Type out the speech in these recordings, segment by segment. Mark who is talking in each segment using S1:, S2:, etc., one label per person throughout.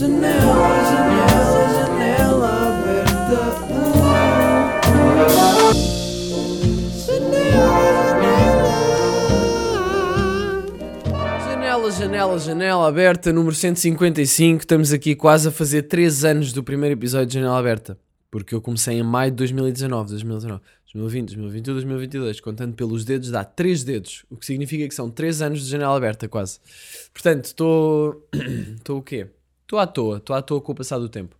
S1: Janela, janela, janela aberta. Janela, janela, janela aberta, número 155. Estamos aqui quase a fazer 3 anos do primeiro episódio de Janela Aberta. Porque eu comecei em maio de 2019, 2019, 2020, 2021, 2022. Contando pelos dedos, dá 3 dedos. O que significa que são 3 anos de janela aberta, quase. Portanto, estou. Estou o quê? Estou à toa. Estou à toa com o passar do tempo.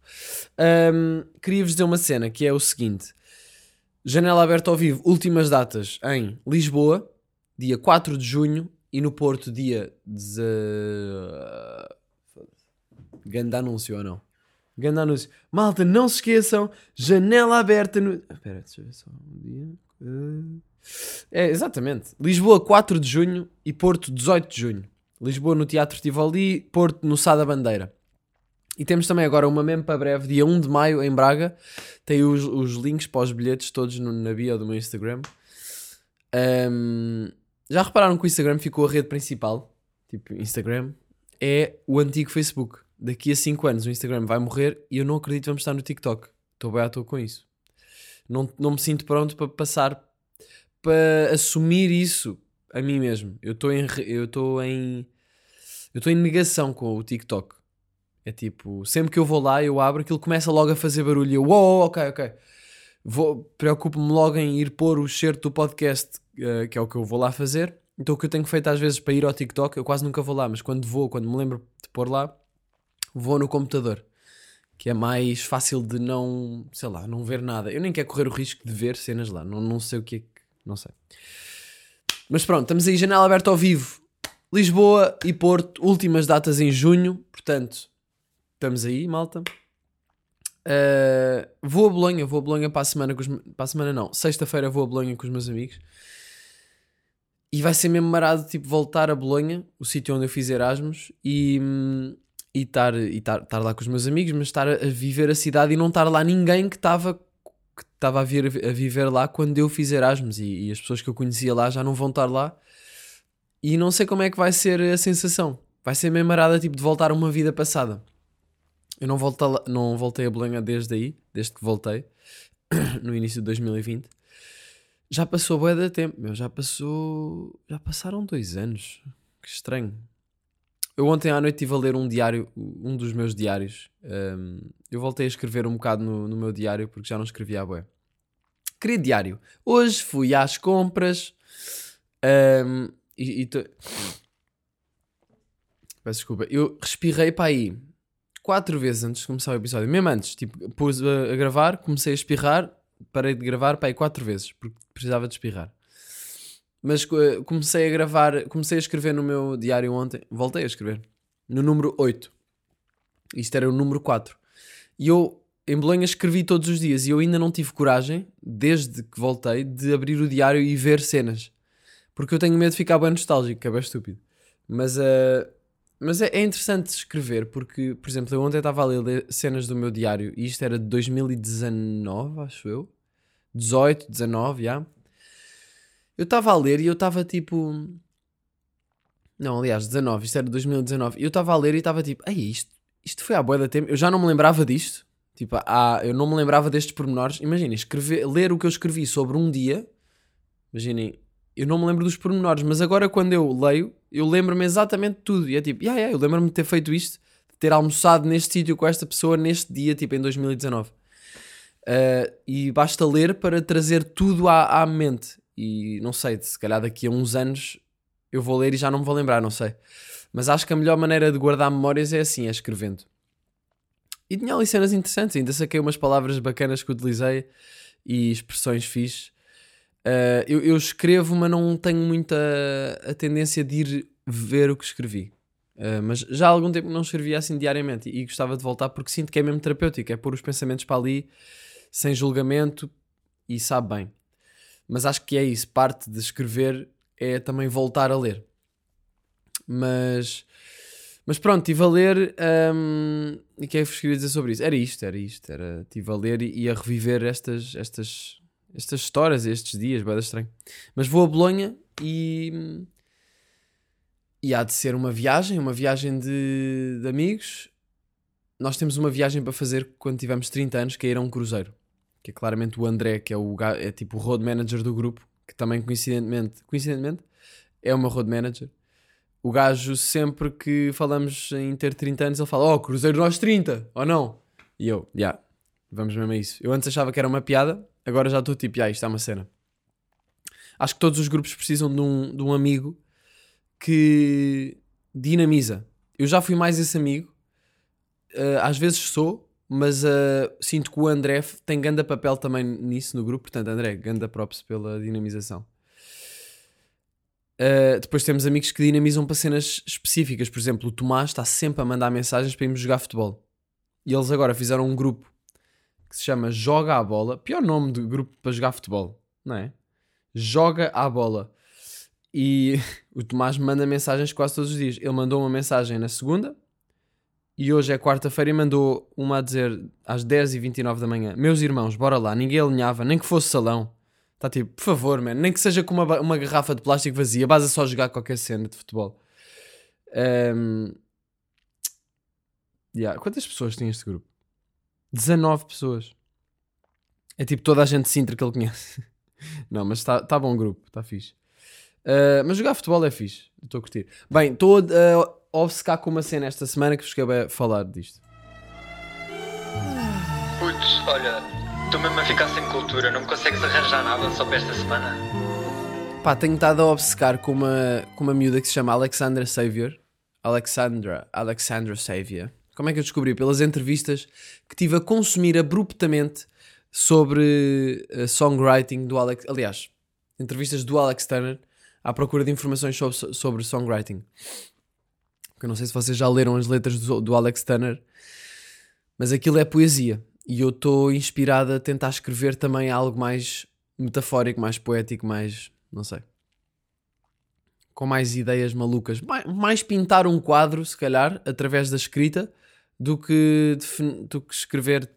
S1: Ahm, Queria-vos dizer uma cena que é o seguinte: Janela aberta ao vivo, últimas datas em Lisboa, dia 4 de junho, e no Porto, dia. Deze... Ganda anúncio ou não? Ganda anúncio. Malta, não se esqueçam, janela aberta no. Espera, deixa eu ver só um dia. Eh, É, exatamente. Lisboa, 4 de junho e Porto, 18 de junho. Lisboa no Teatro Tivoli, Porto no Sá da Bandeira. E temos também agora uma mesmo para breve, dia 1 de maio, em Braga. Tem os, os links para os bilhetes todos no, na bio do meu Instagram. Ahm, já repararam que o Instagram ficou a rede principal? Tipo, Instagram é o antigo Facebook. Daqui a 5 anos o Instagram vai morrer e eu não acredito que vamos estar no TikTok. Estou bem à toa com isso. Não, não me sinto pronto para passar, para assumir isso a mim mesmo. Eu estou em, eu estou em, eu estou em negação com o TikTok. É tipo, sempre que eu vou lá, eu abro, aquilo começa logo a fazer barulho. e Eu, uou, ok, ok. Preocupo-me logo em ir pôr o certo do podcast, eh, que é o que eu vou lá fazer. Então o que eu tenho feito às vezes para ir ao TikTok, eu quase nunca vou lá, mas quando vou, quando me lembro de pôr lá, vou no computador. Que é mais fácil de não, sei lá, não ver nada. Eu nem quero correr o risco de ver cenas lá. Não, não sei o que é que. Não sei. Mas pronto, estamos aí, janela aberta ao vivo. Lisboa e Porto, últimas datas em junho. Portanto, estamos aí, malta. Uh, vou a Bolonha, vou a Bolonha para a semana, os, para a semana não, sexta-feira vou a Bolonha com os meus amigos e vai ser mesmo marado, tipo, voltar a Bolonha, o sítio onde eu fiz Erasmus e hum, e estar e estar estar lá com os meus amigos, mas estar a, a viver a cidade e não estar lá ninguém que estava que estava a, vir, a viver lá quando eu fiz Erasmus e, e as pessoas que eu conhecia lá já não vão estar lá e não sei como é que vai ser a sensação. Vai ser mesmo marada, tipo, de voltar a uma vida passada. Eu não, voltei lá- não voltei a desde aí, desde que voltei, no início de 2020. Já passou bué de tempo, meu, já passou... Já passaram dois anos. Que estranho. Eu ontem à noite estive a ler um diário, um dos meus diários. Um, eu voltei a escrever um bocado no, no meu diário, porque já não escrevia a bué. Querido diário, hoje fui às compras um, e... e tô- Peço desculpa. Eu respirei para aí quatro vezes antes de começar o episódio. Mesmo antes, tipo, pus a, a gravar, comecei a espirrar, parei de gravar para aí quatro vezes, porque precisava de espirrar. Mas eh, comecei a gravar, comecei a escrever no meu diário ontem, voltei a escrever, no número 8. Isto era o número 4. E eu, em Bolonha, escrevi todos os dias e eu ainda não tive coragem, desde que voltei, de abrir o diário e ver cenas. Porque eu tenho medo de ficar bem nostálgico, que é bem estúpido. Mas, eh, mas é, é interessante escrever, porque, por exemplo, eu ontem estava a ler, cenas do meu diário e isto era de 2019, acho eu. 18, 19, já. Eu estava a ler e eu estava tipo. Não, aliás, 19, isto era de 2019. E eu estava a ler e estava tipo, ei, isto, isto foi há boa da tempo. Eu já não me lembrava disto. Tipo, ah, eu não me lembrava destes pormenores. Imaginem, escrever, ler o que eu escrevi sobre um dia. Imaginem, eu não me lembro dos pormenores, mas agora quando eu leio, eu lembro-me exatamente de tudo. E é tipo, yeah, yeah, eu lembro-me de ter feito isto, de ter almoçado neste sítio com esta pessoa neste dia, tipo em 2019. Uh, e basta ler para trazer tudo à, à mente. E não sei, se calhar daqui a uns anos eu vou ler e já não me vou lembrar, não sei. Mas acho que a melhor maneira de guardar memórias é assim, é escrevendo. E tinha ali cenas interessantes, ainda saquei umas palavras bacanas que utilizei e expressões fixe. Uh, eu, eu escrevo, mas não tenho muita a tendência de ir ver o que escrevi. Uh, mas já há algum tempo não escrevia assim diariamente e, e gostava de voltar porque sinto que é mesmo terapêutico, é pôr os pensamentos para ali sem julgamento e sabe bem. Mas acho que é isso, parte de escrever é também voltar a ler. Mas, mas pronto, estive a ler hum, e o que é que vos queria dizer sobre isso? Era isto, era isto, era, estive a ler e, e a reviver estas, estas, estas histórias, estes dias, bem estranho. Mas vou a Bolonha e, e há de ser uma viagem, uma viagem de, de amigos nós temos uma viagem para fazer quando tivermos 30 anos, que é ir a um cruzeiro. Que é claramente o André, que é, o, é tipo o road manager do grupo, que também coincidentemente, coincidentemente é o meu road manager. O gajo, sempre que falamos em ter 30 anos, ele fala: Oh, cruzeiro nós 30, ou não? E eu, já, yeah, vamos mesmo a isso. Eu antes achava que era uma piada, agora já estou tipo, ah, isto é uma cena. Acho que todos os grupos precisam de um, de um amigo que dinamiza. Eu já fui mais esse amigo, uh, às vezes sou, mas uh, sinto que o André tem grande papel também nisso no grupo. Portanto, André, ganda props pela dinamização. Uh, depois temos amigos que dinamizam para cenas específicas. Por exemplo, o Tomás está sempre a mandar mensagens para irmos jogar futebol. E eles agora fizeram um grupo que se chama Joga a Bola. Pior nome de grupo para jogar futebol, não é? Joga a Bola. E o Tomás manda mensagens quase todos os dias. Ele mandou uma mensagem na segunda e hoje é quarta-feira e mandou uma a dizer às 10h29 da manhã: Meus irmãos, bora lá, ninguém alinhava, nem que fosse salão. Está tipo, por favor, man, nem que seja com uma, uma garrafa de plástico vazia, basta só jogar qualquer cena de futebol. Um... Yeah. Quantas pessoas tem este grupo? 19 pessoas. É tipo toda a gente de Sintra que ele conhece. Não, mas está tá bom o grupo, está fixe. Uh, mas jogar futebol é fixe, estou a curtir. Bem, estou a uh, obcecar com uma cena esta semana que vos acabei a falar disto.
S2: Putz, olha, estou mesmo a ficar sem cultura, não me consegues arranjar nada só para esta semana?
S1: Pá, tenho estado a obcecar com uma, com uma miúda que se chama Alexandra Xavier. Alexandra, Alexandra Xavier. Como é que eu descobri? Pelas entrevistas que tive a consumir abruptamente sobre uh, songwriting do Alex. Aliás, entrevistas do Alex Turner à procura de informações sobre, sobre songwriting. Eu não sei se vocês já leram as letras do, do Alex Turner, mas aquilo é poesia. E eu estou inspirado a tentar escrever também algo mais metafórico, mais poético, mais. não sei. Com mais ideias malucas. Mais, mais pintar um quadro, se calhar, através da escrita, do que, do que escrever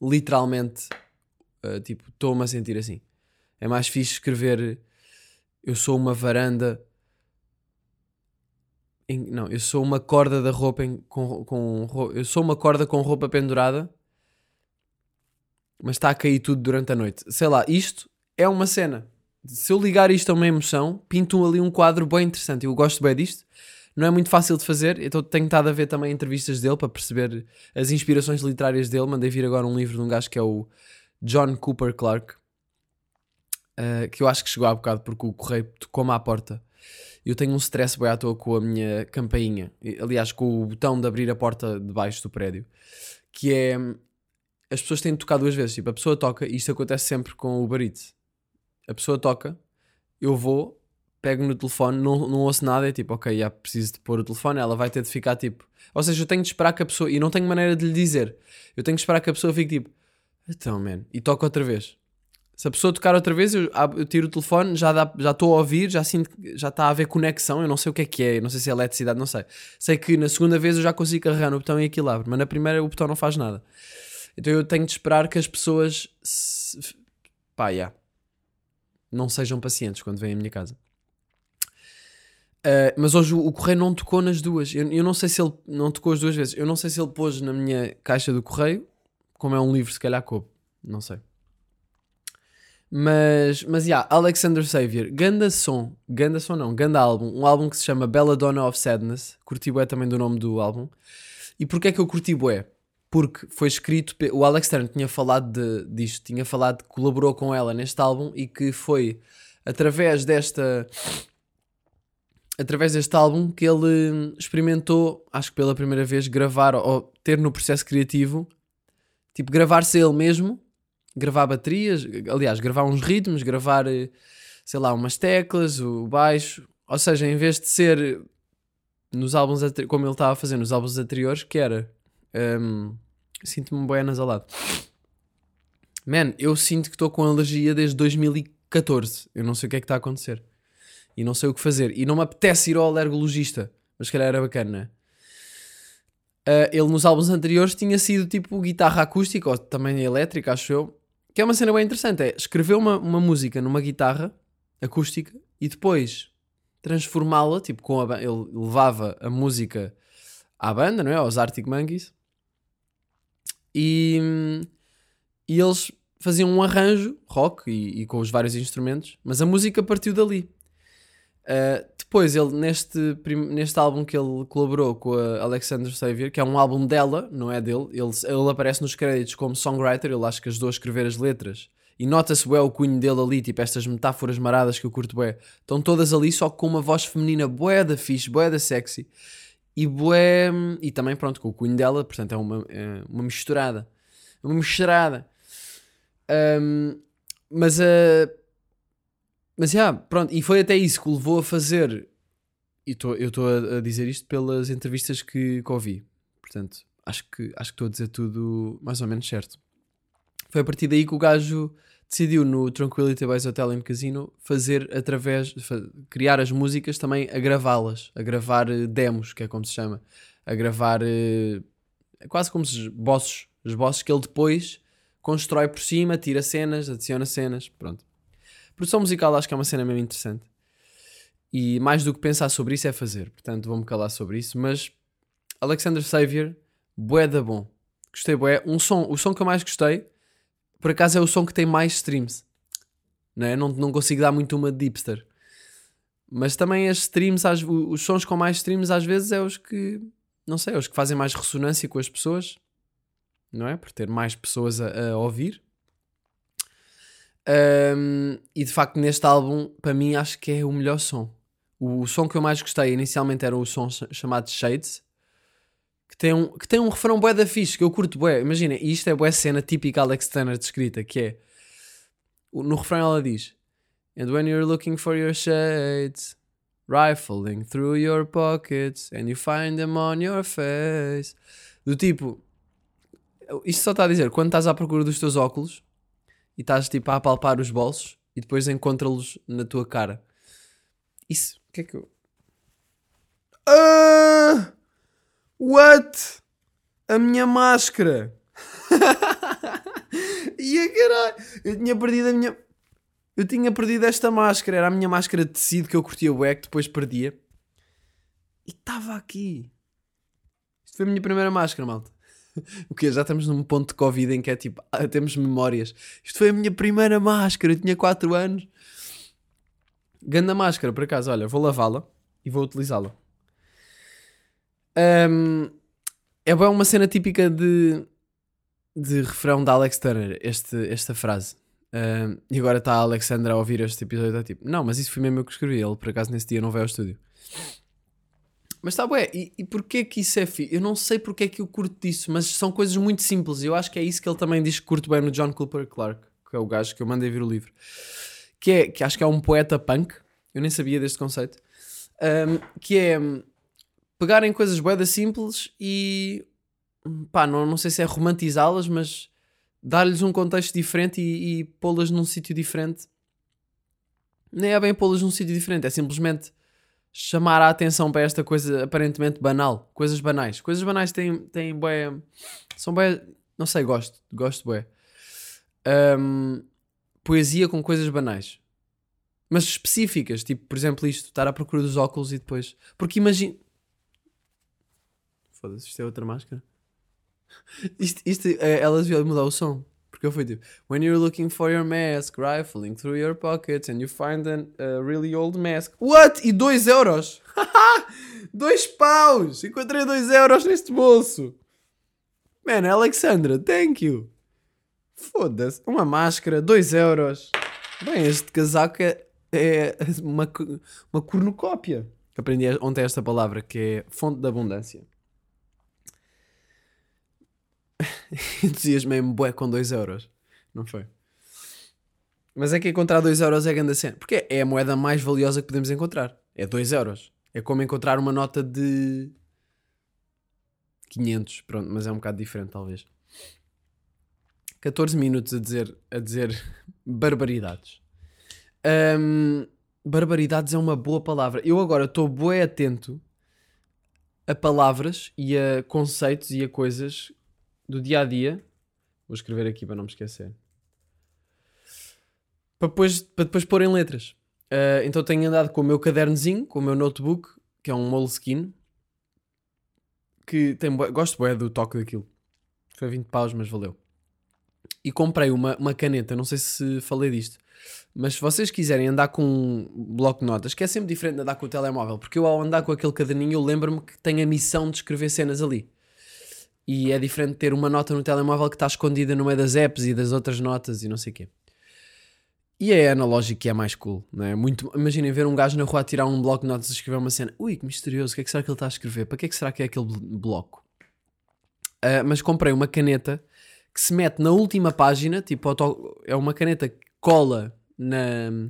S1: literalmente. Uh, tipo, estou-me a sentir assim. É mais fixe escrever eu sou uma varanda. Em, não, eu sou uma corda da roupa em, com, com. Eu sou uma corda com roupa pendurada, mas está a cair tudo durante a noite. Sei lá, isto é uma cena. Se eu ligar isto a uma emoção, pinto ali um quadro bem interessante. Eu gosto bem disto. Não é muito fácil de fazer, então tenho estado a ver também entrevistas dele para perceber as inspirações literárias dele. Mandei vir agora um livro de um gajo que é o John Cooper Clarke. Uh, que eu acho que chegou há bocado porque o correio tocou-me à porta. Eu tenho um stress bem à toa com a minha campainha, aliás, com o botão de abrir a porta de baixo do prédio, que é as pessoas têm de tocar duas vezes. Tipo, a pessoa toca, e isto acontece sempre com o Eats. A pessoa toca, eu vou, pego no telefone, não, não ouço nada, é tipo, ok, já preciso de pôr o telefone, ela vai ter de ficar tipo. Ou seja, eu tenho de esperar que a pessoa, e não tenho maneira de lhe dizer, eu tenho de esperar que a pessoa fique tipo, então, man, e toca outra vez. Se a pessoa tocar outra vez, eu, eu tiro o telefone, já estou a ouvir, já sinto já está a haver conexão. Eu não sei o que é que é, não sei se é eletricidade, não sei. Sei que na segunda vez eu já consigo carregar no botão e aquilo abre, mas na primeira o botão não faz nada. Então eu tenho de esperar que as pessoas se, pá, yeah, não sejam pacientes quando vêm à minha casa. Uh, mas hoje o, o correio não tocou nas duas. Eu, eu não sei se ele não tocou as duas vezes. Eu não sei se ele pôs na minha caixa do correio, como é um livro, se calhar coube. Não sei. Mas, mas, yeah, Alexander Xavier, ganda som, ganda som não, ganda álbum, um álbum que se chama Belladonna of Sadness, curti bué também do nome do álbum. E porquê é que eu curti bué? Porque foi escrito, o Alex Turner tinha falado de, disto, tinha falado que colaborou com ela neste álbum e que foi através desta, através deste álbum que ele experimentou, acho que pela primeira vez, gravar ou ter no processo criativo, tipo gravar-se ele mesmo gravar baterias, aliás, gravar uns ritmos, gravar, sei lá, umas teclas, o baixo. Ou seja, em vez de ser nos álbuns, como ele estava a fazer nos álbuns anteriores, que era. Um, Sinto-me bem nasalado. Man, eu sinto que estou com alergia desde 2014. Eu não sei o que é que está a acontecer. E não sei o que fazer. E não me apetece ir ao alergologista. Mas se calhar era bacana? Uh, ele nos álbuns anteriores tinha sido tipo guitarra acústica ou também elétrica, acho eu. Que é uma cena bem interessante. É escrever uma, uma música numa guitarra acústica e depois transformá-la, tipo, com a ele levava a música à banda, não é? Aos Arctic Monkeys. E, e eles faziam um arranjo rock e, e com os vários instrumentos, mas a música partiu dali. Uh, depois, ele neste, neste álbum que ele colaborou com a Alexander Xavier, que é um álbum dela, não é dele, ele, ele aparece nos créditos como songwriter, ele acho que ajudou a escrever as letras. E nota-se bem o cunho dele ali, tipo estas metáforas maradas que eu curto bué. Estão todas ali, só com uma voz feminina bué da fixe, bué da sexy. E bué... E também, pronto, com o cunho dela, portanto é uma, é uma misturada. Uma misturada. Ahm, mas a... Mas já, pronto, e foi até isso que o levou a fazer. E tô, eu estou a, dizer isto pelas entrevistas que, que ouvi. Portanto, acho que acho estou a dizer tudo mais ou menos certo. Foi a partir daí que o gajo decidiu no Tranquility Base Hotel and Casino fazer através, criar as músicas também a gravá-las, a gravar eh, demos, que é como se chama, a gravar eh, é quase como os bosses, os bosses que ele depois constrói por cima, tira cenas, adiciona cenas, pronto. Produção musical acho que é uma cena mesmo interessante. E mais do que pensar sobre isso é fazer. Portanto, vou-me calar sobre isso. Mas Alexander Xavier, bué da bom. Gostei bué. Um som, o som que eu mais gostei, por acaso é o som que tem mais streams. Não, é? não, não consigo dar muito uma de hipster. Mas também as streams, o- os sons com mais streams às vezes é os que, não sei, é os que fazem mais ressonância com as pessoas. Não é? Por ter mais pessoas a- a ouvir. Um, e de facto, neste álbum, para mim, acho que é o melhor som. O, som que eu mais gostei inicialmente era o som ch- chamado Shades, que tem um, que tem um refrão bué da fixe, que eu curto bué. Imagina, e isto é bué cena típica Alex Turner de escrita, que é o- no refrão ela diz And when you're looking for your shades, rifling through your pockets, and you find them on your face. Do tipo, isto só está a dizer, quando estás à procura dos teus óculos e estás tipo a apalpar os bolsos e depois encontra-los na tua cara. Isso, o que é que eu. Ah! What? A minha máscara! e a caralho! Eu tinha perdido a minha. Eu tinha perdido esta máscara, era a minha máscara de tecido que eu curtia o que depois perdia. E estava aqui. Isto foi a minha primeira máscara, malta. O que Já estamos num ponto de Covid em que é tipo, ah, temos memórias. Isto foi a minha primeira máscara, eu tinha 4 anos. Ganda máscara, por acaso, olha, vou lavá-la e vou utilizá-la. Ahm, é uma cena típica de, de refrão da Alex Turner, este, esta frase. Ahm, e agora está a Alexandra a ouvir este episódio está tipo, não, mas isso foi mesmo eu que escrevi. Ele por acaso nesse dia não veio ao estúdio. Mas está bué, e, e porquê que isso é fi? Eu não sei porque é que eu curto disso, mas são coisas muito simples. Eu acho que é isso que ele também diz que curto bem no John Cooper Clark, que é o gajo que eu mandei vir o livro. Que é, que acho que é um poeta punk, eu nem sabia deste conceito, ahm, que é hum, pegarem coisas boedas simples e hum, pá, não, não sei se é romantizá-las, mas dar-lhes um contexto diferente e, e pô-las num sítio diferente. Nem é bem pô-las num sítio diferente, é simplesmente chamar a atenção para esta coisa aparentemente banal. Coisas banais. Coisas banais têm, têm bué... São bué... Não sei, gosto. Gosto bué. Ahm, poesia com coisas banais. Mas específicas. Tipo, por exemplo, isto. Estar à procura dos óculos e depois... Porque imagina... Foda-se, isto é outra máscara. Isto, isto, eh, ela devia mudar o som. Porque eu fui tipo, when you're looking for your mask, rifling through your pockets and you find a really old mask. What? E 2 euros? 2 paus! Encontrei 2 euros neste bolso. Man, Alexandra, thank you. Foda-se. Uma máscara, 2 euros. Bem, este casaco é, é uma, uma cornucópia. Aprendi ontem esta palavra, que é fonte de abundância. entusiasmei-me bué com 2 euros. Não foi? Mas é que encontrar 2 euros é grande cena. Porque é a moeda mais valiosa que podemos encontrar. É 2 euros. É como encontrar uma nota de 500. Pronto, mas é um bocado diferente talvez. 14 minutos a dizer, a dizer barbaridades. Ahm, barbaridades é uma boa palavra. Eu agora estou bué atento a palavras e a conceitos e a coisas do dia a dia. Vou escrever aqui para não me esquecer. Para depois, para depois pôr em letras. Ah, então tenho andado com o meu cadernozinho, com o meu notebook, que é um Moleskine. Que tem gosto bué do toque daquilo. Foi 20 paus, mas valeu. E comprei uma, uma caneta, não sei se falei disto. Mas se vocês quiserem andar com um bloco de notas, que é sempre diferente de andar com o telemóvel, porque eu ao andar com aquele caderninho eu lembro-me que tenho a missão de escrever cenas ali. E é diferente ter uma nota no telemóvel que está escondida no meio das apps e das outras notas e não sei o quê. E é analógico que é mais cool, não é? Muito, imaginem ver um gajo na rua a tirar um bloco de notas e escrever uma cena. Ui, que misterioso, o que é que será que ele está a escrever? Para que é que será que é aquele bloco? Uh, mas comprei uma caneta que se mete na última página, tipo, é uma caneta que cola na.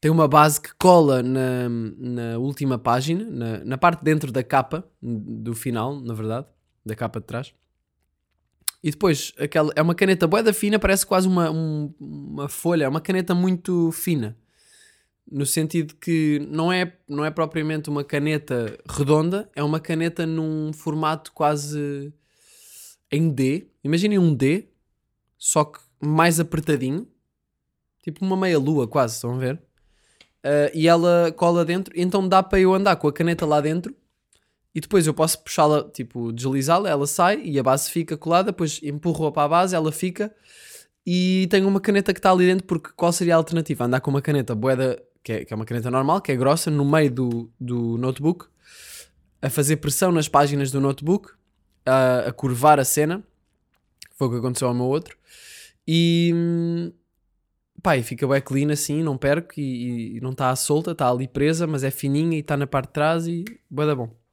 S1: Tem uma base que cola na, na última página, na, na parte dentro da capa, do final, na verdade, da capa de trás. E depois, aquela, é uma caneta boeda fina, parece quase uma, um, uma folha, é uma caneta muito fina. No sentido que não é, não é propriamente uma caneta redonda, é uma caneta num formato quase em D. Imaginem um D, só que mais apertadinho. Tipo uma meia-lua, quase, estão a ver? Uh, e ela cola dentro, então dá para eu andar com a caneta lá dentro e depois eu posso puxá-la, tipo, deslizá-la, ela sai e a base fica colada, depois empurro-a para a base, ela fica e tenho uma caneta que está ali dentro, porque qual seria a alternativa? Andar com uma caneta boeda, que é, que é uma caneta normal, que é grossa, no meio do, do notebook, a fazer pressão nas páginas do notebook, a, a curvar a cena, foi o que aconteceu ao meu outro, e pá, e fica bem clean assim, não perco e, e não está solta, está ali presa, mas é fininha e está na parte de trás e boeda bom.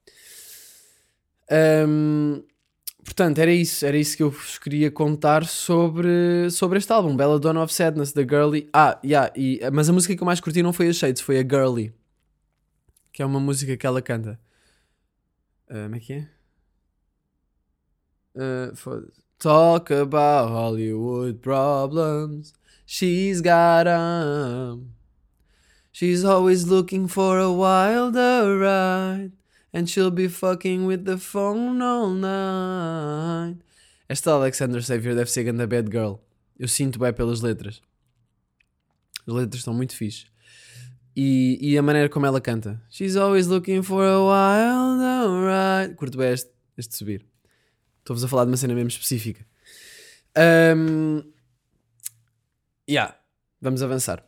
S1: Um, portanto, era isso, era isso que eu vos queria contar sobre, sobre este álbum, Bella Dawn of Sadness, da Girly. Ah, yeah, e, mas a música que eu mais curti não foi a Shades, foi a Girly, que é uma música que ela canta. Uh, como é que é? Uh, Talk about Hollywood problems. She's got them. She's always looking for a wilder ride. And she'll be fucking with the phone all night. Esta Alexander Xavier deve ser ganda bad girl. Eu sinto bem pelas letras. As letras estão muito fixe. E, e a maneira como ela canta. She's always looking for a wild ride. Curto bem este, este subir. Estou-vos a falar de uma cena mesmo específica. Um, yeah, vamos avançar.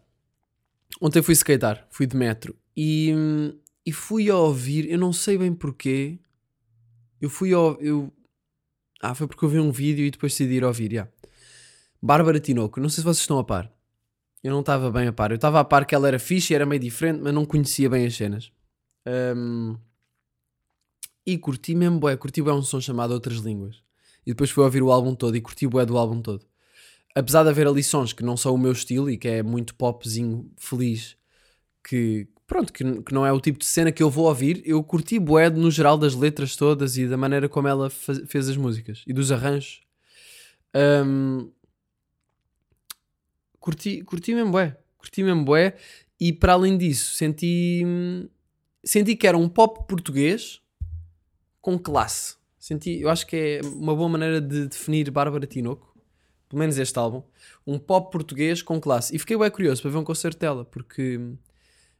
S1: Ontem fui skatear, fui de metro e hum, e fui a ouvir, eu não sei bem porquê. Eu fui a eu Ah, foi porque eu vi um vídeo e depois decidi ir ouvir, já. Yeah. Bárbara Tinoco, não sei se vocês estão a par. Eu não estava bem a par. Eu estava a par que ela era fixe, era meio diferente, mas não conhecia bem as cenas. Um... E curti mesmo, bué, curti bué um som chamado Outras Línguas. E depois fui ouvir o álbum todo e curti bué do álbum todo. Apesar de haver ali sons que não são o meu estilo e que é muito popzinho feliz, que, pronto, que, que, não é o tipo de cena que eu vou ouvir. Eu curti bué no geral das letras todas e da maneira como ela faz, fez as músicas e dos arranjos. Um, curti, curti mesmo bué, curti mesmo bué e para além disso senti, senti que era um pop português com classe. Senti, eu acho que é uma boa maneira de definir Bárbara Tinoco, pelo menos este álbum, um pop português com classe. E fiquei bem curioso para ver um concerto dela, porque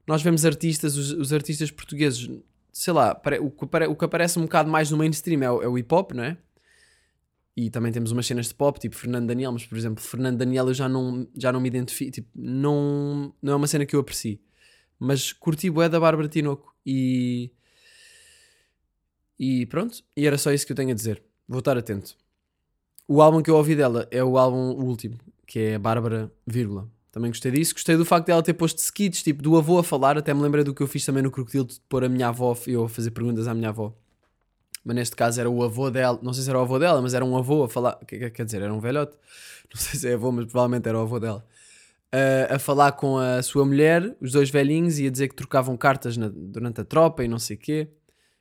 S1: nós vemos artistas, os, os artistas portugueses, sei lá, o que, o que aparece um bocado mais no mainstream é o, é o hip hop, não é? E também temos umas cenas de pop, tipo Fernando Daniel, mas por exemplo, Fernando Daniel eu já não, já não me identifico, tipo, não, não é uma cena que eu aprecio. Mas curti bué da Bárbara Tinoco e. E pronto, e era só isso que eu tenho a dizer. Vou estar atento. O álbum que eu ouvi dela é o álbum último, que é Bárbara, vírgula. Também gostei disso. Gostei do facto dela ter posto skits, tipo, do avô a falar. Até me lembrei do que eu fiz também no Crocodilo, de pôr a minha avó, eu a fazer perguntas à minha avó. Mas neste caso era o avô dela, não sei se era o avô dela, mas era um avô a falar. Quer dizer, era um velhote. Não sei se é avô, mas provavelmente era o avô dela. Uh, a falar com a sua mulher, os dois velhinhos, e a dizer que trocavam cartas na, durante a tropa e não sei o quê.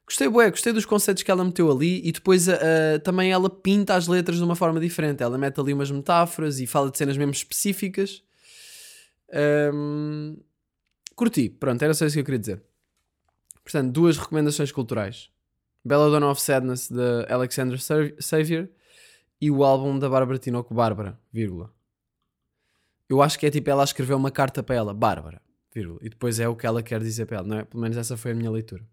S1: Gostei, bué, gostei dos conceitos que ela meteu ali e depois uh, também ela pinta as letras de uma forma diferente. Ela mete ali umas metáforas e fala de cenas mesmo específicas um, curti, pronto, era só isso que eu queria dizer. Portanto, duas recomendações culturais: Bella Dawn of Sadness de Alexander Xavier e o álbum da Bárbara Tinoco, Bárbara, vírgula. Eu acho que é tipo ela escreveu uma carta para ela, Bárbara, vírgula, e depois é o que ela quer dizer para ela, não é? Pelo menos essa foi a minha leitura.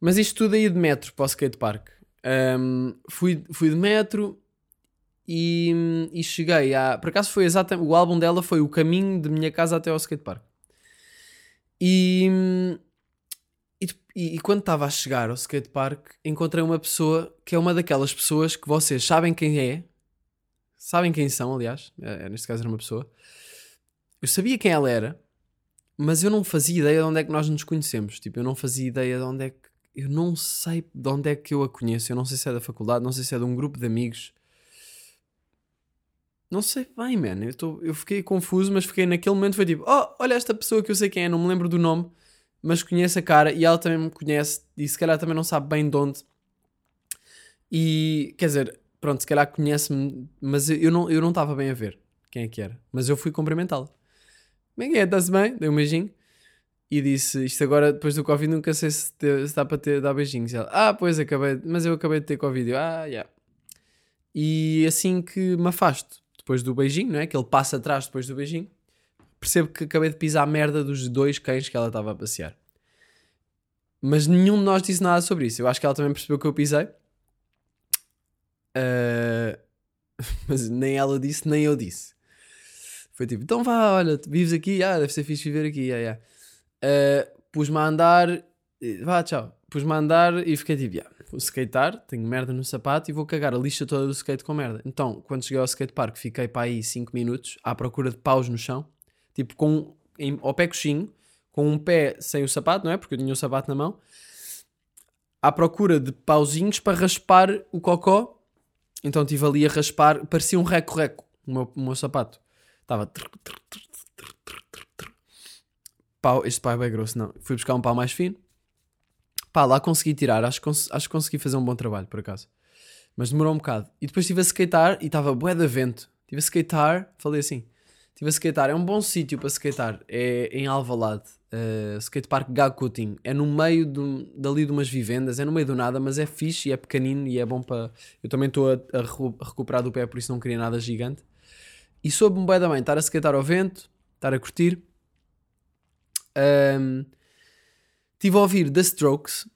S1: Mas isto tudo aí de metro para o skatepark. Um, fui, fui de metro e, e cheguei a. Por acaso foi exatamente. O álbum dela foi o caminho de minha casa até ao skatepark. E, e, e, quando estava a chegar ao skatepark, encontrei uma pessoa que é uma daquelas pessoas que vocês sabem quem é, sabem quem são, aliás, é, neste caso era uma pessoa. Eu sabia quem ela era, mas eu não fazia ideia de onde é que nós nos conhecemos. Tipo, eu não fazia ideia de onde é que. Eu não sei de onde é que eu a conheço. Eu não sei se é da faculdade, não sei se é de um grupo de amigos. Não sei bem, man. Eu, tô, eu fiquei confuso, mas fiquei naquele momento. Foi tipo: Oh, olha esta pessoa que eu sei quem é, não me lembro do nome, mas conheço a cara e ela também me conhece e se calhar também não sabe bem de onde. E quer dizer, pronto, se calhar conhece-me, mas eu não eu não estava bem a ver quem é que era. Mas eu fui cumprimentá-la. Como é que é? Está-se bem? Dei um beijinho e disse: Isto agora, depois do Covid, nunca sei se, te, se dá para ter, dar beijinhos. E ela, ah, pois acabei, mas eu acabei de ter Covid. Eu, ah, yeah. E assim que me afasto depois do beijinho, não é? Que ele passa atrás depois do beijinho, percebo que acabei de pisar a merda dos dois cães que ela estava a passear. Mas nenhum de nós disse nada sobre isso. Eu acho que ela também percebeu que eu pisei. Uh, mas nem ela disse, nem eu disse. Foi tipo, então vá, olha, vives aqui, ah, deve ser fixe viver aqui, yeah, yeah. Uh, Pus-me a andar, vá, tchau. Pus-me a andar e fiquei tipo, yeah, skatear, tenho merda no sapato e vou cagar a lixa toda do skate com merda. Então, quando cheguei ao skatepark, fiquei para aí 5 minutos à procura de paus no chão, tipo com, em, ao pé coxinho, com um pé sem o sapato, não é? Porque eu tinha o sapato na mão, à procura de pauzinhos para raspar o cocó. Então estive ali a raspar, parecia um reco-reco o meu, o meu sapato. Estava. Pau, este pau é bem grosso, não. Fui buscar um pau mais fino Pá, lá consegui tirar, acho, acho que consegui fazer um bom trabalho, por acaso. Mas demorou um bocado. E depois estive a skatear e estava bué de vento. Estive a skatear, falei assim, estive a skatear, é um bom sítio para skatear, é em Alvalade, uh, skatepark Gakutin. É no meio do, dali de umas vivendas, é no meio do nada, mas é fixe e é pequenino e é bom para... Eu também estou a, a, recuperar do pé, por isso não queria nada gigante. E soube-me bué da bem, estar a skatear ao vento, estar a curtir. Um, Estive a ouvir The Strokes.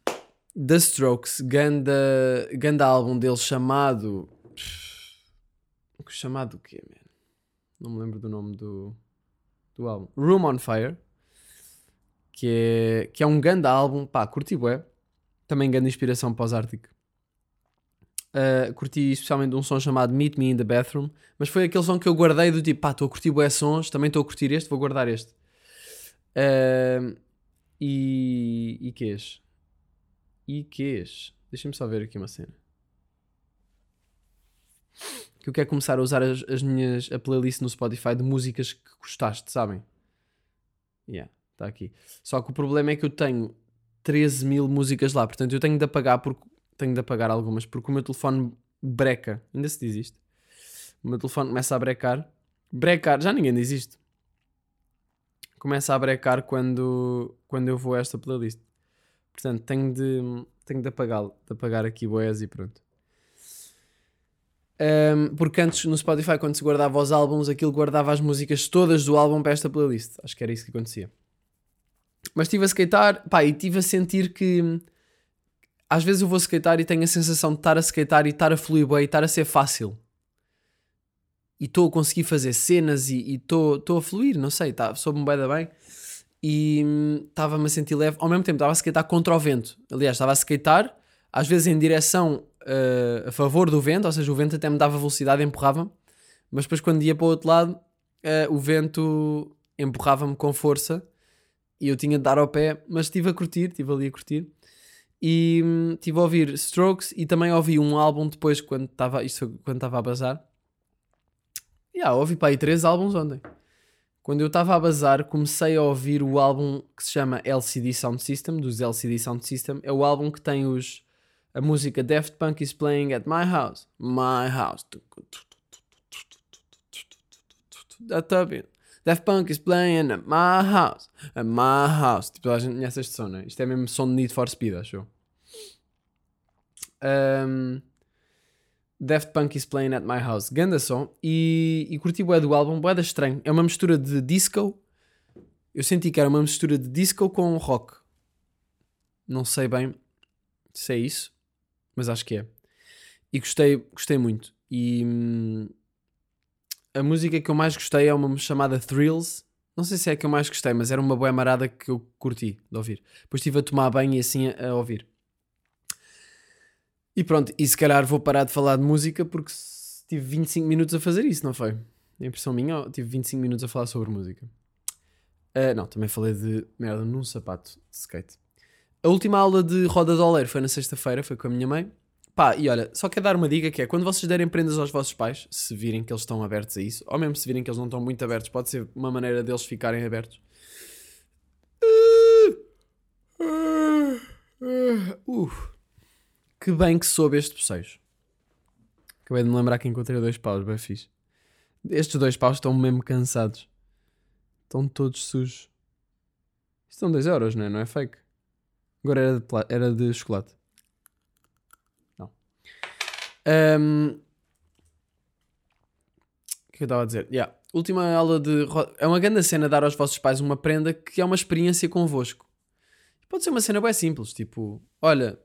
S1: The Strokes, ganda, ganda álbum deles chamado. Chamado o quê, man? Não me lembro do nome do, do álbum. Room on Fire. Que é, que é um ganda álbum. Pá, curti bué. Também grande inspiração para os Arctic. Uh, curti especialmente um som chamado Meet Me in the Bathroom. Mas foi aquele som que eu guardei do tipo, pá, estou a curtir bué sons. Também estou a curtir este, vou guardar este. Uh, e. E quês? E quês? Deixa-me só ver aqui uma cena. Que eu quero começar a usar as, as minhas. a playlist no Spotify de músicas que gostaste, sabem? Yeah, está aqui. Só que o problema é que eu tenho 13 mil músicas lá, portanto eu tenho de apagar porque tenho de apagar algumas porque o meu telefone breca. Ainda se diz isto. O meu telefone começa a brecar. Brecar, já ninguém diz isto começa a brecar quando, quando eu vou a esta playlist. Portanto, tenho de, tenho de apagá-lo, de apagar aqui boés e pronto. Um, porque antes no Spotify, quando se guardava os álbuns, aquilo guardava as músicas todas do álbum para esta playlist. Acho que era isso que acontecia. Mas estive a skatear, pá, e estive a sentir que às vezes eu vou skatear e tenho a sensação de estar a skatear e estar a fluir bem e estar a ser fácil e estou a conseguir fazer cenas e estou a fluir, não sei, tá, soube-me bem da bem. E estava-me a sentir leve, ao mesmo tempo estava a skatear contra o vento, aliás, estava a skatear, às vezes em direção uh, a favor do vento, ou seja, o vento até me dava velocidade empurrava-me, mas depois quando ia para o outro lado, uh, o vento empurrava-me com força e eu tinha de dar ao pé, mas estive a curtir, estive ali a curtir. E hum, estive a ouvir Strokes e também ouvi um álbum depois quando estava quando estava a bazar Yeah, ouvi para aí três álbuns ontem. Quando eu estava a bazar, comecei a ouvir o álbum que se chama LCD Sound System, dos LCD Sound System. É o álbum que tem os, a música Daft Punk is playing at my house. My house. Daft Punk is playing at my house. At my house. Tipo, a gente conhece este som, não é? Isto é mesmo som de Need for Speed, acho Um, Daft Punk is Playing at My House. Ganda som. E, e curti bué do álbum, bué da estranho. É uma mistura de disco. Eu senti que era uma mistura de disco com rock. Não sei bem se é isso. mas acho que é. E gostei, gostei muito. E hum, a música que eu mais gostei é uma chamada Thrills. Não sei se é a que eu mais gostei, mas era uma boa marada que eu curti de ouvir. Depois estive a tomar banho e assim a, a ouvir. E pronto, e se calhar vou parar de falar de música porque tive 25 minutos a fazer isso, não foi? A impressão minha, oh, tive 25 minutos a falar sobre música. Uh, não, também falei de merda num sapato de skate. A última aula de roda de oleiro foi na sexta-feira, foi com a minha mãe. Pá, e olha, só quero dar uma dica que é quando vocês derem prendas aos vossos pais, se virem que eles estão abertos a isso, ou mesmo se virem que eles não estão muito abertos, pode ser uma maneira deles ficarem abertos. Uh, que bem que soube este bocejo. Acabei de me lembrar que encontrei dois paus, bem fixe. Estes dois paus estão mesmo cansados. Estão todos sujos. Isto são 2 euros, não é? Não é fake. Agora era de, era de chocolate. Não. Um, o que eu estava a dizer? Yeah. Última aula de. É uma grande cena dar aos vossos pais uma prenda que é uma experiência convosco. Pode ser uma cena bem simples, tipo: olha,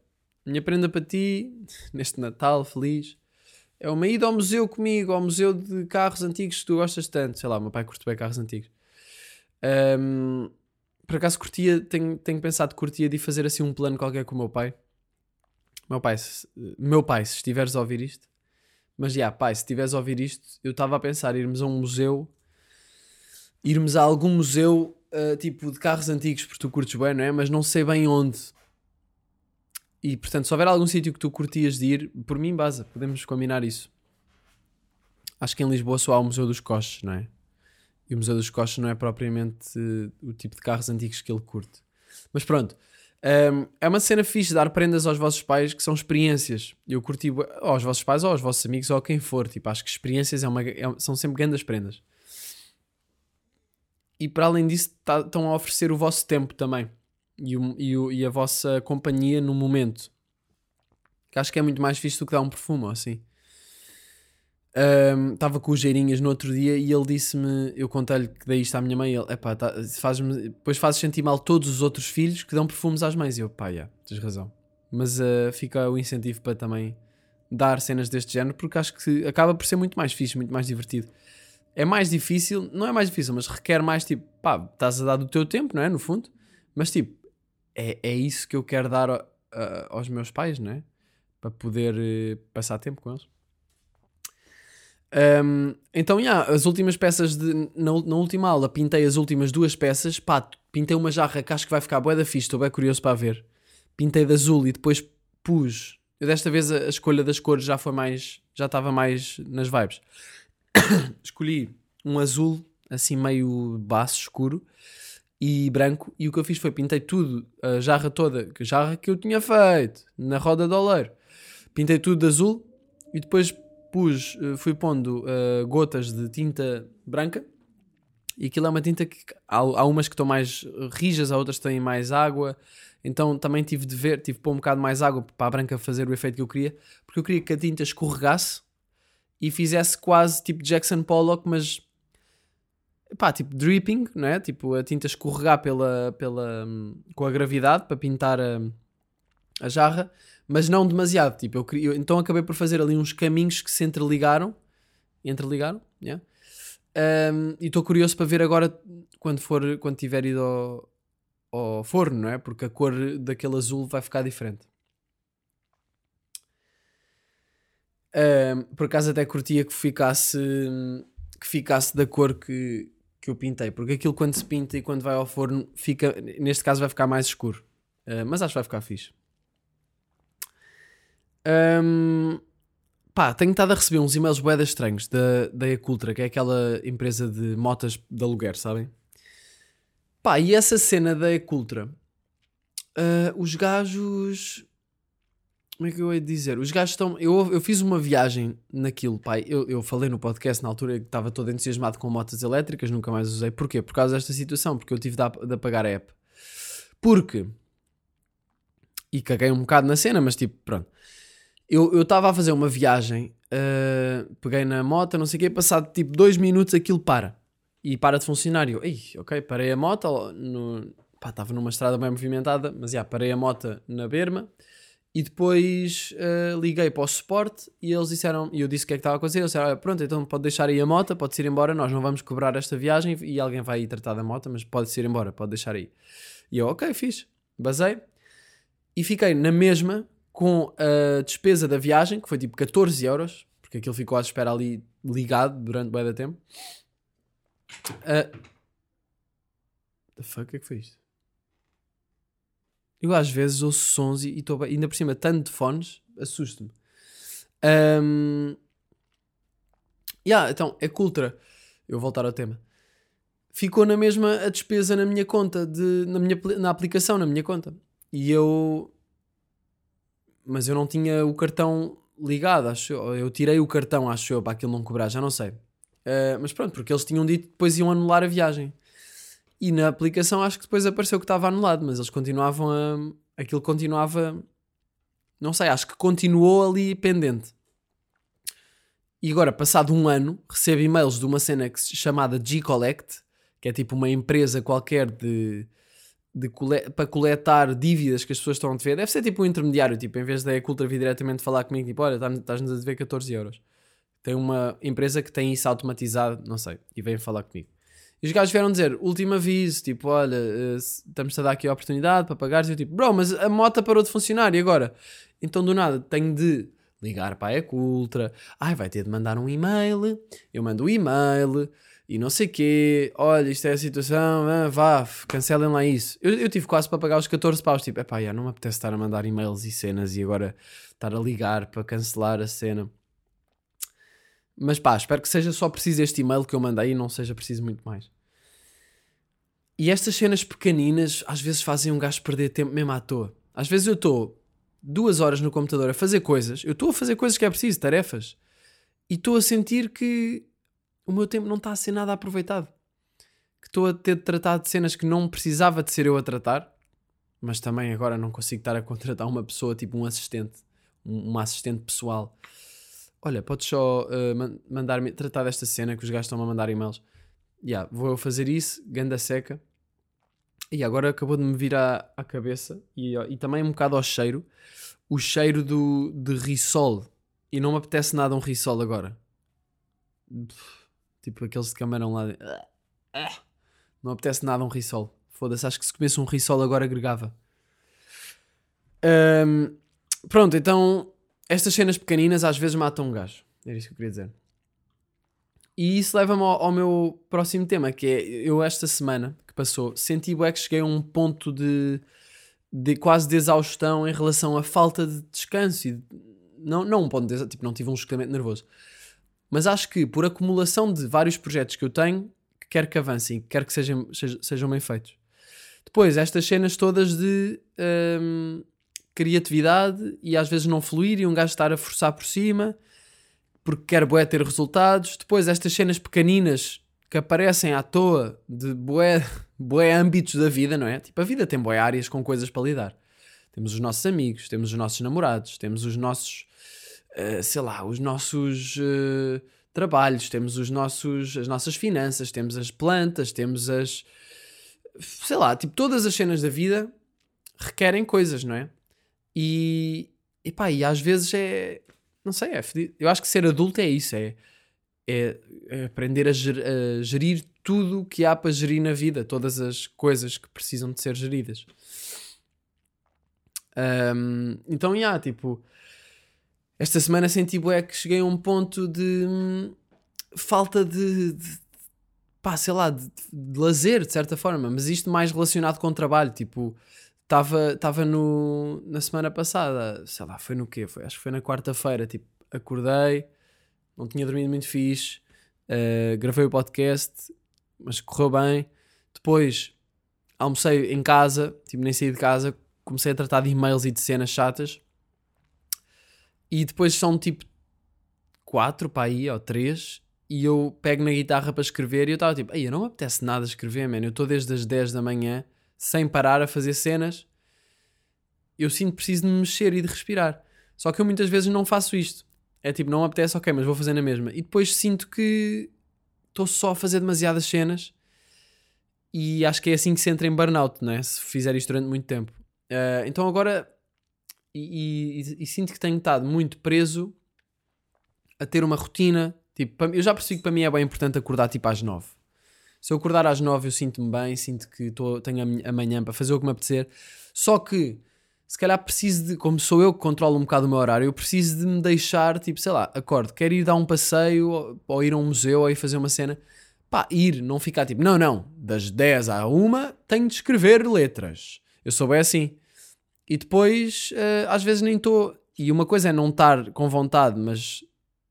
S1: minha prenda para ti, neste Natal feliz, é uma ida ao museu comigo, ao museu de carros antigos que tu gostas tanto. Sei lá, meu pai curte bem carros antigos. Um, por acaso curtia, tenho, tenho pensado curtia de fazer assim um plano qualquer com o meu pai. Meu pai, se, meu pai, se estiveres a ouvir isto, mas já, yeah, pai, se estiveres a ouvir isto, eu estava a pensar irmos a um museu, irmos a algum museu uh, tipo de carros antigos, porque tu curtes bem, não é? Mas não sei bem onde. E portanto, se houver algum sítio que tu curtias de ir, por mim, base, podemos combinar isso. Acho que em Lisboa só há o Museu dos Coches, não é? E o Museu dos Coches não é propriamente uh, o tipo de carros antigos que ele curte. Mas pronto, um, ehm, é uma cena fixe dar prendas aos vossos pais que são experiências. Eu curti aos vossos pais ou aos vossos amigos ou a quem for. Tipo, acho que experiências é uma, é, são sempre grandes prendas. E para além disso, tá, estão a oferecer o vosso tempo também e, o, e, o, e a vossa companhia no momento. Que acho que é muito mais fixe do que dar um perfume, assim estava um, com o Geirinhas no outro dia e ele disse-me, eu contei-lhe que dei isto à minha mãe, ele, epá, tá, faz depois fazes sentir mal todos os outros filhos que dão perfumes às mães. E eu, pá, yeah, tens razão. Mas uh, fica o incentivo para também dar cenas deste género, porque acho que acaba por ser muito mais fixe, muito mais divertido. É mais difícil, não é mais difícil, mas requer mais tipo, pá, estás a dar do teu tempo, não é? No fundo, mas tipo, é, é isso que eu quero dar uh, aos meus pais, não é? Para poder uh, passar tempo com eles. Um, então, yeah, as últimas peças de, na, na, última aula pintei as últimas duas peças. Pá, pintei uma jarra que acho que vai ficar bué da fixe, estou bem curioso para ver. Pintei de azul e depois pus. Eu desta vez a, a escolha das cores já foi mais. já estava mais nas vibes. Escolhi um azul assim meio baço, escuro e branco. E o que eu fiz foi pintei tudo, a jarra toda, a jarra que eu tinha feito na roda do oleiro. Pintei tudo de azul e depois pus, eh, fui pondo uh, gotas de tinta branca e aquilo é uma tinta que há, há umas que estão mais rijas, há outras que têm mais água. Então também tive de ver, tive de pôr um bocado mais água para a branca fazer o efeito que eu queria, porque eu queria que a tinta escorregasse e fizesse quase tipo Jackson Pollock, mas pá, tipo dripping, não é? Tipo a tinta escorregar pela, pela, com a gravidade para pintar a, a jarra mas não demasiado. Tipo, eu, eu, então acabei por fazer ali uns caminhos que se entreligaram. Entreligaram, yeah. Um, e estou curioso para ver agora quando for quando tiver ido ao, ao, forno, não é? Porque a cor daquele azul vai ficar diferente. Um, por acaso até curtia que ficasse que ficasse da cor que, que eu pintei, porque aquilo quando se pinta e quando vai ao forno fica, neste caso vai ficar mais escuro. Uh, mas acho que vai ficar fixe. Um, pá, tenho estado a receber uns e-mails boedas estranhos da, da Ecultra, que é aquela empresa de motas de aluguer, sabem? Pá, e essa cena da Ecultra, uh, os gajos. Como é que eu ia dizer? Os gajos estão. Eu, eu fiz uma viagem naquilo, pai. Eu, eu falei no podcast na altura que estava todo entusiasmado com motas elétricas, nunca mais usei. Porquê? Por causa desta situação, porque eu tive de, de apagar a app. Porque. E caguei um bocado na cena, mas tipo, pronto. Eu estava a fazer uma viagem, uh, peguei na moto, não sei o quê, passado tipo dois minutos aquilo para. E para de funcionar. E eu, Ei, ok, parei a moto, no, estava numa estrada bem movimentada, mas já, parei a moto na berma E depois uh, liguei para o suporte e eles disseram, e eu disse o que é que estava a acontecer. Eles disseram: Olha, pronto, então pode deixar aí a moto, pode-se ir embora. Nós não vamos cobrar esta viagem e alguém vai ir tratar da moto, mas pode-se ir embora, pode deixar aí. E eu, ok, fiz, basei e fiquei na mesma com a despesa da viagem, que foi tipo 14 euros, porque aquilo ficou à espera ali ligado durante bem da tempo. Uh, the fuck, o que é que foi isto? Eu às vezes ouço sons e estou ainda por cima tanto de fones, assusto-me. Um, yeah, então, é cultura. Eu vou voltar ao tema. Ficou na mesma a despesa na minha conta, de, na, minha, na aplicação, na minha conta. E eu. Mas eu não tinha o cartão ligado, acho eu. Eu tirei o cartão, acho eu, para aquilo não cobrar, já não sei. Uh, mas pronto, porque eles tinham dito que depois iam anular a viagem. E na aplicação acho que depois apareceu que estava anulado, mas eles continuavam a. Aquilo continuava. Não sei, acho que continuou ali pendente. E agora, passado um ano, recebo e-mails de uma cena que, chamada G-Collect, que é tipo uma empresa qualquer de, de cole, para coletar dívidas que as pessoas estão a dever. Deve ser tipo um intermediário, tipo, em vez da Ecultra vir diretamente falar comigo, tipo, olha, estás-nos a dever 14 euros. Tem uma empresa que tem isso automatizado, não sei, e vem falar comigo. E os gajos vieram dizer, último aviso, tipo, olha, uh, estamos a dar aqui a oportunidade para pagares. E eu tipo, bro, mas a moto parou de funcionar e agora? Então do nada tenho de ligar para a Ecultra, ai, vai ter de mandar um e-mail, eu mando o um e-mail e não sei quê, olha, isto é a situação, ah, vá, cancelem lá isso. Eu, eu tive quase para pagar os 14 paus, tipo, epá, já, não me apetece estar a mandar e-mails e cenas e agora estar a ligar para cancelar a cena. Mas pá, espero que seja só preciso este e-mail que eu mandei e não seja preciso muito mais. E estas cenas pequeninas às vezes fazem um gajo perder tempo mesmo à toa. Às vezes eu estou duas horas no computador a fazer coisas, eu estou a fazer coisas que é preciso, tarefas, e estou a sentir que o meu tempo não está a ser nada aproveitado. Que estou a ter de tratar de cenas que não precisava de ser eu a tratar, mas também agora não consigo estar a contratar uma pessoa, tipo um assistente, um, uma assistente pessoal olha, podes só uh, mandar-me tratar desta cena que os gajos estão a mandar e-mails. Yeah, vou eu fazer isso, ganda seca. E agora acabou de me vir à, à cabeça e, e também um bocado ao cheiro o cheiro do, de risol. E não me apetece nada um risol agora. Tipo aqueles de camarão lá. De... Não apetece nada um risol. Foda-se, acho que se comesse um risol agora agregava. Um, pronto, então estas cenas pequeninas às vezes matam um gajo. Era isso que eu queria dizer. E isso leva-me ao, ao, meu próximo tema, que é eu esta semana que passou, senti bué que cheguei a um ponto de, de quase de exaustão em relação à falta de descanso. E não, não um ponto de tipo, não tive um esgotamento nervoso. Mas acho que por acumulação de vários projetos que eu tenho, que quero que avancem, quero que sejam, sejam, sejam bem feitos. Depois, estas cenas todas de hum, criatividade e às vezes não fluir e um gajo estar a forçar por cima porque quer bué ter resultados. Depois estas cenas pequeninas que aparecem à toa de bué, bué âmbitos da vida, não é? Tipo, a vida tem bué áreas com coisas para lidar. Temos os nossos amigos, temos os nossos namorados, temos os nossos, uh, sei lá, os nossos uh, trabalhos, temos os nossos, as nossas finanças, temos as plantas, temos as, sei lá, tipo, todas as cenas da vida requerem coisas, não é? E, e pá, e às vezes é. Não sei, é fedido. Eu acho que ser adulto é isso, é, é, é aprender a, a gerir tudo o que há para gerir na vida, todas as coisas que precisam de ser geridas. Um, então, já, yeah, tipo, esta semana senti bué que cheguei a um ponto de hum, falta de, de, pá, sei lá, de, de, lazer, de certa forma, mas isto mais relacionado com o trabalho, tipo, Estava, estava no, na semana passada, sei lá, foi no quê? Foi, acho que foi na quarta-feira. Tipo, acordei, não tinha dormido muito fixe, uh, gravei o podcast, mas correu bem. Depois almocei em casa, tipo, nem saí de casa, comecei a tratar de e-mails e de cenas chatas. E depois são tipo quatro para aí, ou três, e eu pego na guitarra para escrever e eu estava tipo, ei, eu não me apetece nada escrever, mano. Eu estou desde as 10 da manhã sem parar a fazer cenas, eu sinto preciso de me mexer e de respirar. Só que eu muitas vezes não faço isto. É tipo, não apetece, ok, mas vou fazer na mesma. E depois sinto que estou só a fazer demasiadas cenas e acho que é assim que se entra em burnout, né? Se fizer isto durante muito tempo. Uh, então agora e, e- e sinto que tenho estado muito preso a ter uma rotina. Tipo, eu já percebi que para mim é bem importante acordar tipo às 9. Se eu acordar às 9 eu sinto-me bem, sinto que tô, tenho amanhã para fazer o que me apetecer. Só que se calhar preciso de, como sou eu que controlo um bocado o meu horário, eu preciso de me deixar, tipo, sei lá, acordo, quero ir dar um passeio, ou, ou ir a um museu, ou ir fazer uma cena. Pá, ir, não ficar tipo, não, não, das 10 à 1 tenho de escrever letras. Eu sou bem assim. E depois, eh, às vezes nem estou. E uma coisa é não estar com vontade, mas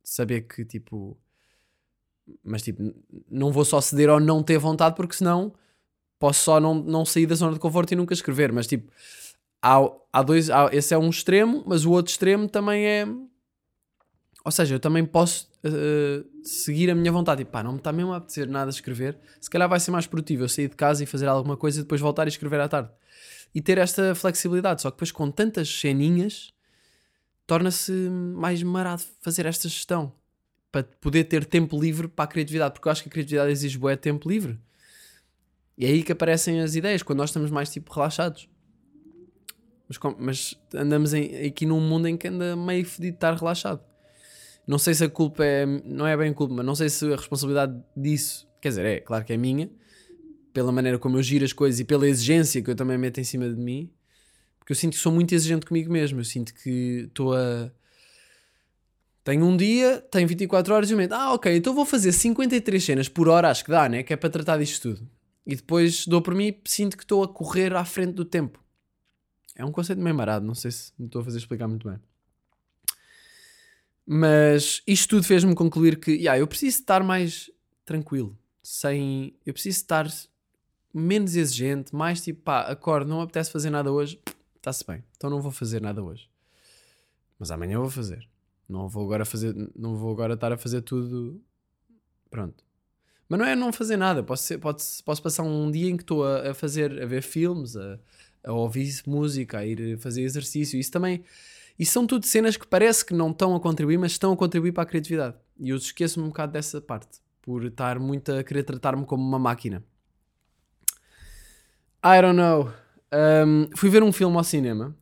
S1: saber que, tipo. Mas, tipo, não vou só ceder ao não ter vontade, porque senão posso só não, não sair da zona de conforto e nunca escrever. Mas, tipo, há, há dois. há- esse é um extremo, mas o outro extremo também é. Ou seja, eu também posso eh, seguir a minha vontade. Tipo, pá, não me está mesmo a apetecer nada escrever. Se calhar vai ser mais produtivo eu sair de casa e fazer alguma coisa e depois voltar e escrever à tarde. E ter esta flexibilidade. Só que depois, com tantas ceninhas, torna-se mais marado fazer esta gestão. Para poder ter tempo livre para a criatividade. Porque eu acho que a criatividade exige bué tempo livre. E é aí que aparecem as ideias, quando nós estamos mais tipo relaxados. Mas, mas andamos em- aqui num mundo em que anda meio fedido de estar relaxado. Não sei se a culpa é. Não é bem culpa, mas não sei se a responsabilidade disso. Quer dizer, é, claro que é minha. Pela maneira como eu giro as coisas e pela exigência que eu também meto em cima de mim. Porque eu sinto que sou muito exigente comigo mesmo. Eu sinto que estou a. Tenho um dia, tenho 24 horas e eu meto, ah, ok, então vou fazer 53 cenas por hora, acho que dá, né? Que é para tratar disto tudo. E depois dou por mim sinto que estou a correr à frente do tempo. É um conceito meio marado, não sei se me estou a fazer explicar muito bem. Mas isto tudo fez-me concluir que yeah, eu preciso estar mais tranquilo, sem. Eu preciso estar menos exigente, mais tipo, pá, acordo, não me apetece fazer nada hoje, está-se bem, então não vou fazer nada hoje. Mas amanhã eu vou fazer. Não vou agora fazer, não vou agora estar a fazer tudo. Pronto. Mas não é não fazer nada. Posso, ser, pode, posso passar um dia em que estou a, a fazer, a ver filmes, a, a ouvir música, a ir fazer exercício. Isso também. Isso são tudo cenas que parece que não estão a contribuir, mas estão a contribuir para a criatividade. E eu esqueço-me um bocado dessa parte. Por estar muito a querer tratar-me como uma máquina. I don't know. Um, fui ver um filme ao cinema.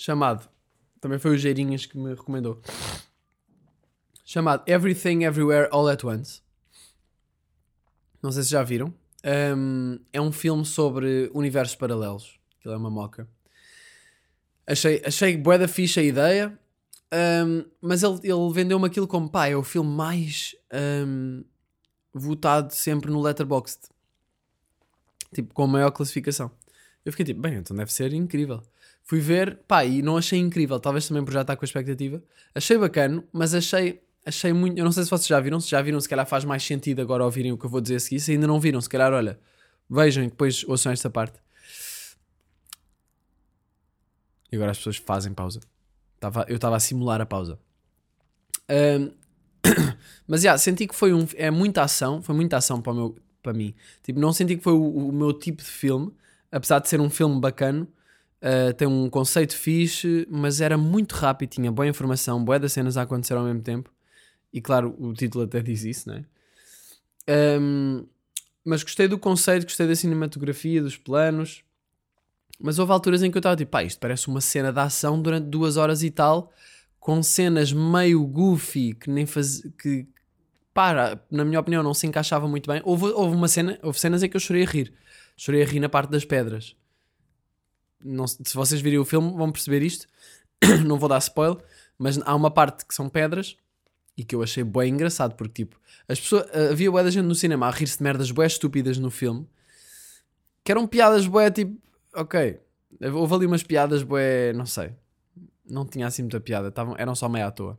S1: Chamado. Também foi o Geirinhas que me recomendou. Chamado Everything Everywhere All at Once. Não sei se já viram. Um, é um filme sobre universos paralelos. Aquilo é uma moca. Achei, achei bué da ficha a ideia. um, mas ele, ele vendeu-me aquilo como pá, é o filme mais um, votado sempre no Letterboxd. Tipo, com a maior classificação. Eu fiquei tipo, bem, então deve ser incrível. Fui ver, pá, e não achei incrível. Talvez também por já estar com a expectativa. Achei bacana, mas achei, achei muito. Eu não sei se vocês já viram. Se já viram, se calhar faz mais sentido agora ouvirem o que eu vou dizer a seguir. Se ainda não viram, se calhar, olha, vejam e depois ouçam esta parte. E agora as pessoas fazem pausa. Tava, eu estava a simular a pausa. Ahm, mas já, senti que foi um. É muita ação. Foi muita ação para, o meu, para mim. Tipo, não senti que foi o, o meu tipo de filme. Apesar de ser um filme bacana. Uh, tem um conceito fixe, mas era muito rápido, tinha boa informação, boa das cenas a acontecer ao mesmo tempo. E claro, o título até diz isso, não é? Um, mas gostei do conceito, gostei da cinematografia, dos planos. Mas houve alturas em que eu estava tipo, pá, isto parece uma cena de ação durante duas horas e tal, com cenas meio goofy que nem que, para, na minha opinião, não se encaixava muito bem. Houve, houve uma cena, houve cenas em que eu chorei a rir. Chorei a rir na parte das pedras não, se vocês virem o filme vão perceber isto. não vou dar spoiler, mas há uma parte que são pedras e que eu achei bem engraçado, porque tipo, as pessoas, havia bué da gente no cinema a rir-se de merdas bué estúpidas no filme, que eram piadas bué tipo, ok, houve ali umas piadas bué, não sei, não tinha assim muita piada, tavam, eram só meio à toa.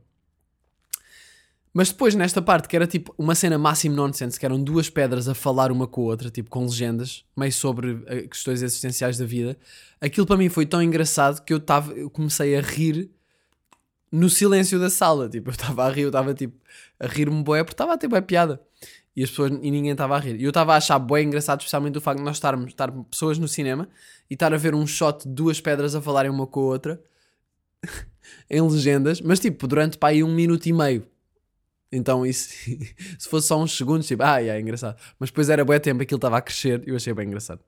S1: Mas depois, nesta parte, que era tipo uma cena máximo nonsense, que eram duas pedras a falar uma com a outra, tipo com legendas, meio sobre uh, questões existenciais da vida, aquilo para mim foi tão engraçado que eu, tava, eu comecei a rir no silêncio da sala. Tipo, eu estava a rir, eu estava tipo a rir-me boé, porque estava a ter boé piada. E, as pessoas, e ninguém estava a rir. E eu estava a achar boé engraçado, especialmente o facto de nós estarmos estar pessoas no cinema e estar a ver um shot de duas pedras a falarem uma com a outra em legendas, mas tipo, durante para aí um minuto e meio. Então, isso, se fosse só uns segundos, tipo, ah, é engraçado. Mas depois era bem tempo, aquilo estava a crescer e eu achei bem engraçado.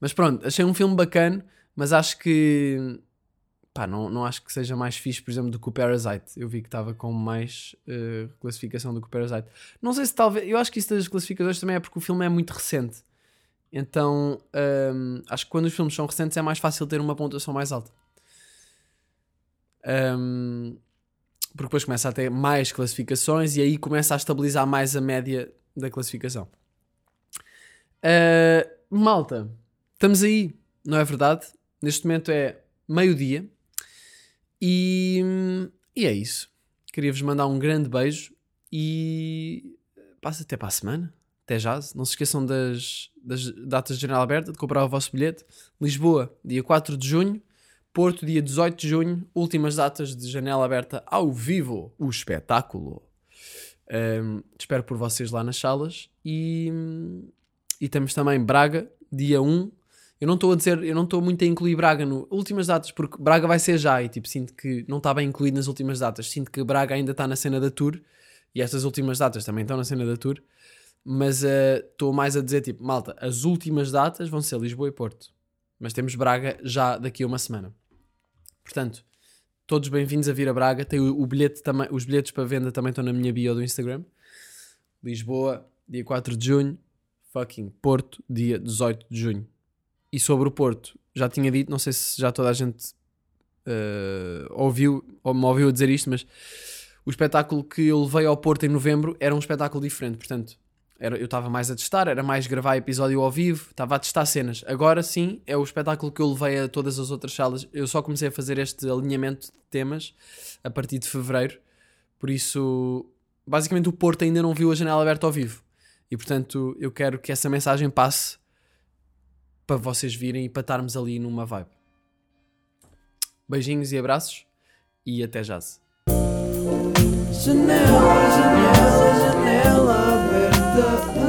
S1: Mas pronto, achei um filme bacana, mas acho que. Pá, não, não acho que seja mais fixe, por exemplo, do que o Parasite. Eu vi que estava com mais eh, classificação do que o Parasite. Não sei se talvez. Eu acho que isso das classificações também é porque o filme é muito recente. Então, hum, acho que quando os filmes são recentes é mais fácil ter uma pontuação mais alta. Hum, porque depois começa a ter mais classificações e aí começa a estabilizar mais a média da classificação. Uh, malta, estamos aí, não é verdade? Neste momento é meio-dia e, e é isso. Queria-vos mandar um grande beijo e passa até para a semana. Até já. Não se esqueçam das, das datas de janela aberta, de comprar o vosso bilhete. Lisboa, dia 4 de junho. Porto, dia 18 de junho. Últimas datas de janela aberta ao vivo. O espetáculo. Um, espero por vocês lá nas salas. E, e temos também Braga, dia 1. Eu não estou a dizer, eu não estou muito a incluir Braga no últimas datas, porque Braga vai ser já e tipo, sinto que não está bem incluído nas últimas datas. Sinto que Braga ainda está na cena da tour e estas últimas datas também estão na cena da tour mas estou uh, mais a dizer tipo, malta, as últimas datas vão ser Lisboa e Porto, mas temos Braga já daqui a uma semana. Portanto, todos bem-vindos a vir a Braga. Tem o, o, bilhete também, os bilhetes para venda também estão na minha bio do Instagram. Lisboa, dia 4 de junho. Fucking Porto, dia 18 de junho. E sobre o Porto, já tinha dito, não sei se já toda a gente uh, ouviu ou me ouviu dizer isto, mas o espetáculo que eu levei ao Porto em novembro era um espetáculo diferente. Portanto, era, eu estava mais a testar, era mais gravar episódio ao vivo, estava a testar cenas. Agora sim, é o espetáculo que eu levei a todas as outras salas. Eu só comecei a fazer este alinhamento de temas a partir de fevereiro. Por isso, basicamente, o Porto ainda não viu a janela aberta ao vivo. E portanto, eu quero que essa mensagem passe para vocês virem e para estarmos ali numa vibe. Beijinhos e abraços e até já. Janela, janela, janela the